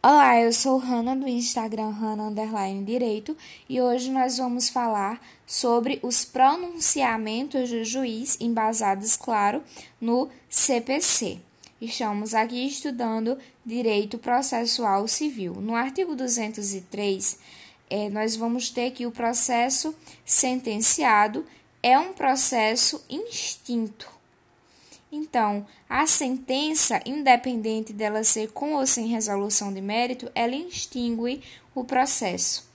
Olá, eu sou Hanna do Instagram Hanna Underline Direito e hoje nós vamos falar sobre os pronunciamentos do juiz embasados, claro, no CPC. Estamos aqui estudando Direito Processual Civil. No artigo 203, é, nós vamos ter que o processo sentenciado é um processo instinto então, a sentença, independente dela ser com ou sem resolução de mérito, ela extingue o processo.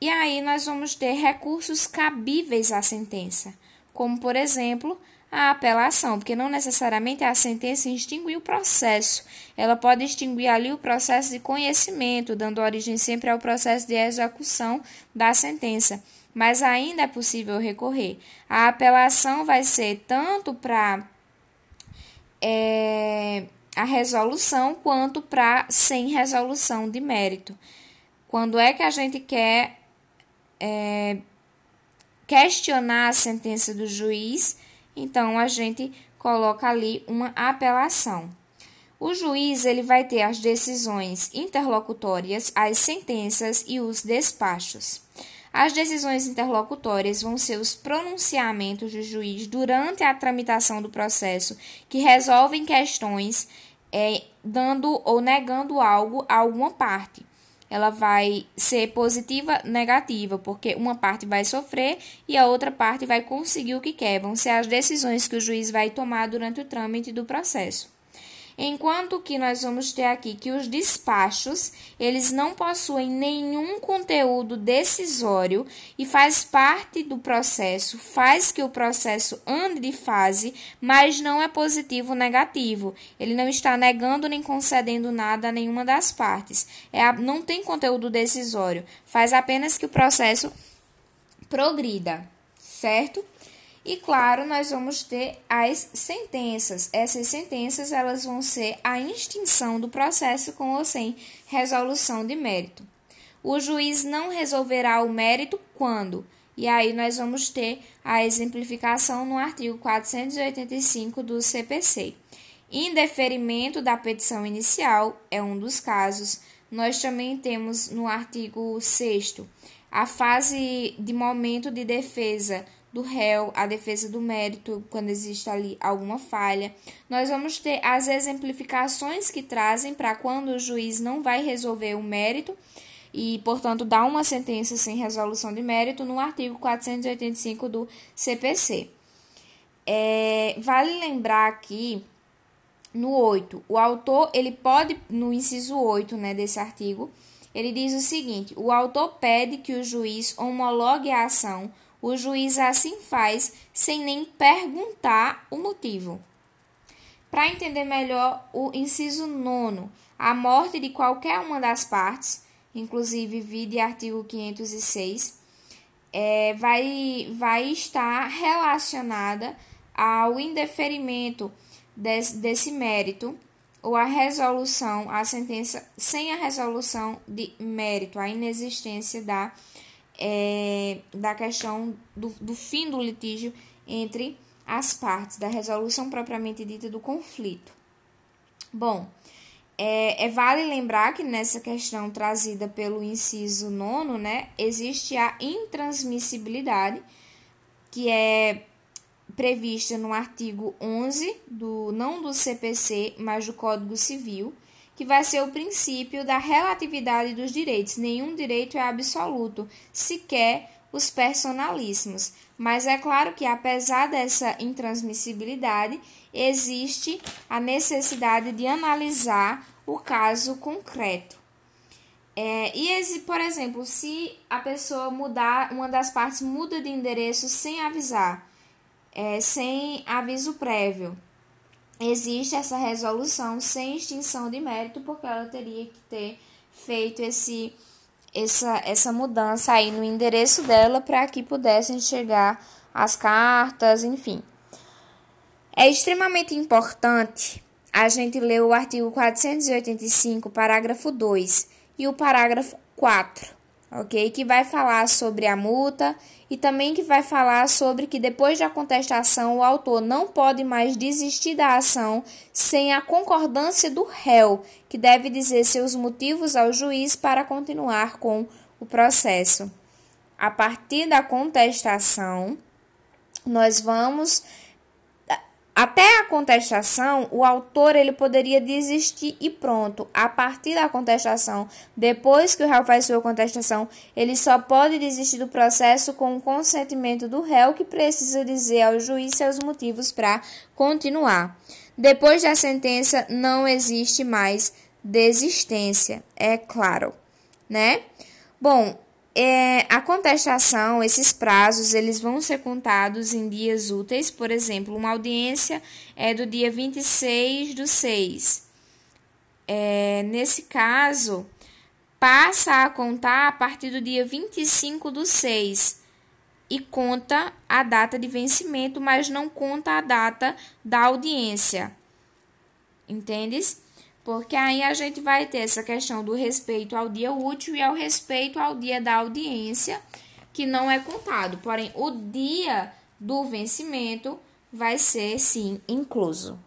E aí nós vamos ter recursos cabíveis à sentença, como por exemplo, a apelação, porque não necessariamente a sentença extingue o processo. Ela pode extinguir ali o processo de conhecimento, dando origem sempre ao processo de execução da sentença. Mas ainda é possível recorrer. A apelação vai ser tanto para é, a resolução quanto para sem resolução de mérito. Quando é que a gente quer é, questionar a sentença do juiz, então a gente coloca ali uma apelação. O juiz ele vai ter as decisões interlocutórias, as sentenças e os despachos. As decisões interlocutórias vão ser os pronunciamentos do juiz durante a tramitação do processo que resolvem questões é, dando ou negando algo a alguma parte. Ela vai ser positiva, negativa, porque uma parte vai sofrer e a outra parte vai conseguir o que quer. Vão ser as decisões que o juiz vai tomar durante o trâmite do processo. Enquanto que nós vamos ter aqui que os despachos, eles não possuem nenhum conteúdo decisório e faz parte do processo, faz que o processo ande de fase, mas não é positivo ou negativo. Ele não está negando nem concedendo nada a nenhuma das partes. É, não tem conteúdo decisório, faz apenas que o processo progrida, certo? E claro, nós vamos ter as sentenças. Essas sentenças elas vão ser a extinção do processo com ou sem resolução de mérito. O juiz não resolverá o mérito quando? E aí nós vamos ter a exemplificação no artigo 485 do CPC. Indeferimento da petição inicial é um dos casos. Nós também temos no artigo 6 a fase de momento de defesa do réu, a defesa do mérito, quando existe ali alguma falha. Nós vamos ter as exemplificações que trazem para quando o juiz não vai resolver o mérito e, portanto, dá uma sentença sem resolução de mérito no artigo 485 do CPC. É, vale lembrar aqui no 8, o autor, ele pode, no inciso 8 né, desse artigo, ele diz o seguinte: o autor pede que o juiz homologue a ação o juiz assim faz sem nem perguntar o motivo. Para entender melhor o inciso nono, a morte de qualquer uma das partes, inclusive vide artigo 506, é, vai, vai estar relacionada ao indeferimento desse, desse mérito ou a resolução, a sentença sem a resolução de mérito, a inexistência da é, da questão do, do fim do litígio entre as partes, da resolução propriamente dita do conflito. Bom, é, é, vale lembrar que nessa questão trazida pelo inciso nono, né, existe a intransmissibilidade, que é prevista no artigo 11 do não do CPC, mas do Código Civil, que vai ser o princípio da relatividade dos direitos. Nenhum direito é absoluto, sequer os personalíssimos. Mas é claro que, apesar dessa intransmissibilidade, existe a necessidade de analisar o caso concreto. É, e, por exemplo, se a pessoa mudar, uma das partes muda de endereço sem avisar, é, sem aviso prévio, existe essa resolução sem extinção de mérito, porque ela teria que ter feito esse, essa, essa mudança aí no endereço dela para que pudessem chegar as cartas, enfim. É extremamente importante a gente ler o artigo 485, parágrafo 2 e o parágrafo 4. Ok? Que vai falar sobre a multa e também que vai falar sobre que depois da contestação o autor não pode mais desistir da ação sem a concordância do réu, que deve dizer seus motivos ao juiz para continuar com o processo. A partir da contestação, nós vamos até a contestação, o autor ele poderia desistir e pronto. A partir da contestação, depois que o réu faz sua contestação, ele só pode desistir do processo com o consentimento do réu, que precisa dizer ao juiz seus motivos para continuar. Depois da sentença, não existe mais desistência, é claro, né? Bom, é, a contestação, esses prazos, eles vão ser contados em dias úteis. Por exemplo, uma audiência é do dia 26 do 6. É, nesse caso, passa a contar a partir do dia 25 do 6 e conta a data de vencimento, mas não conta a data da audiência. Entendes? Porque aí a gente vai ter essa questão do respeito ao dia útil e ao respeito ao dia da audiência, que não é contado. Porém, o dia do vencimento vai ser sim incluso.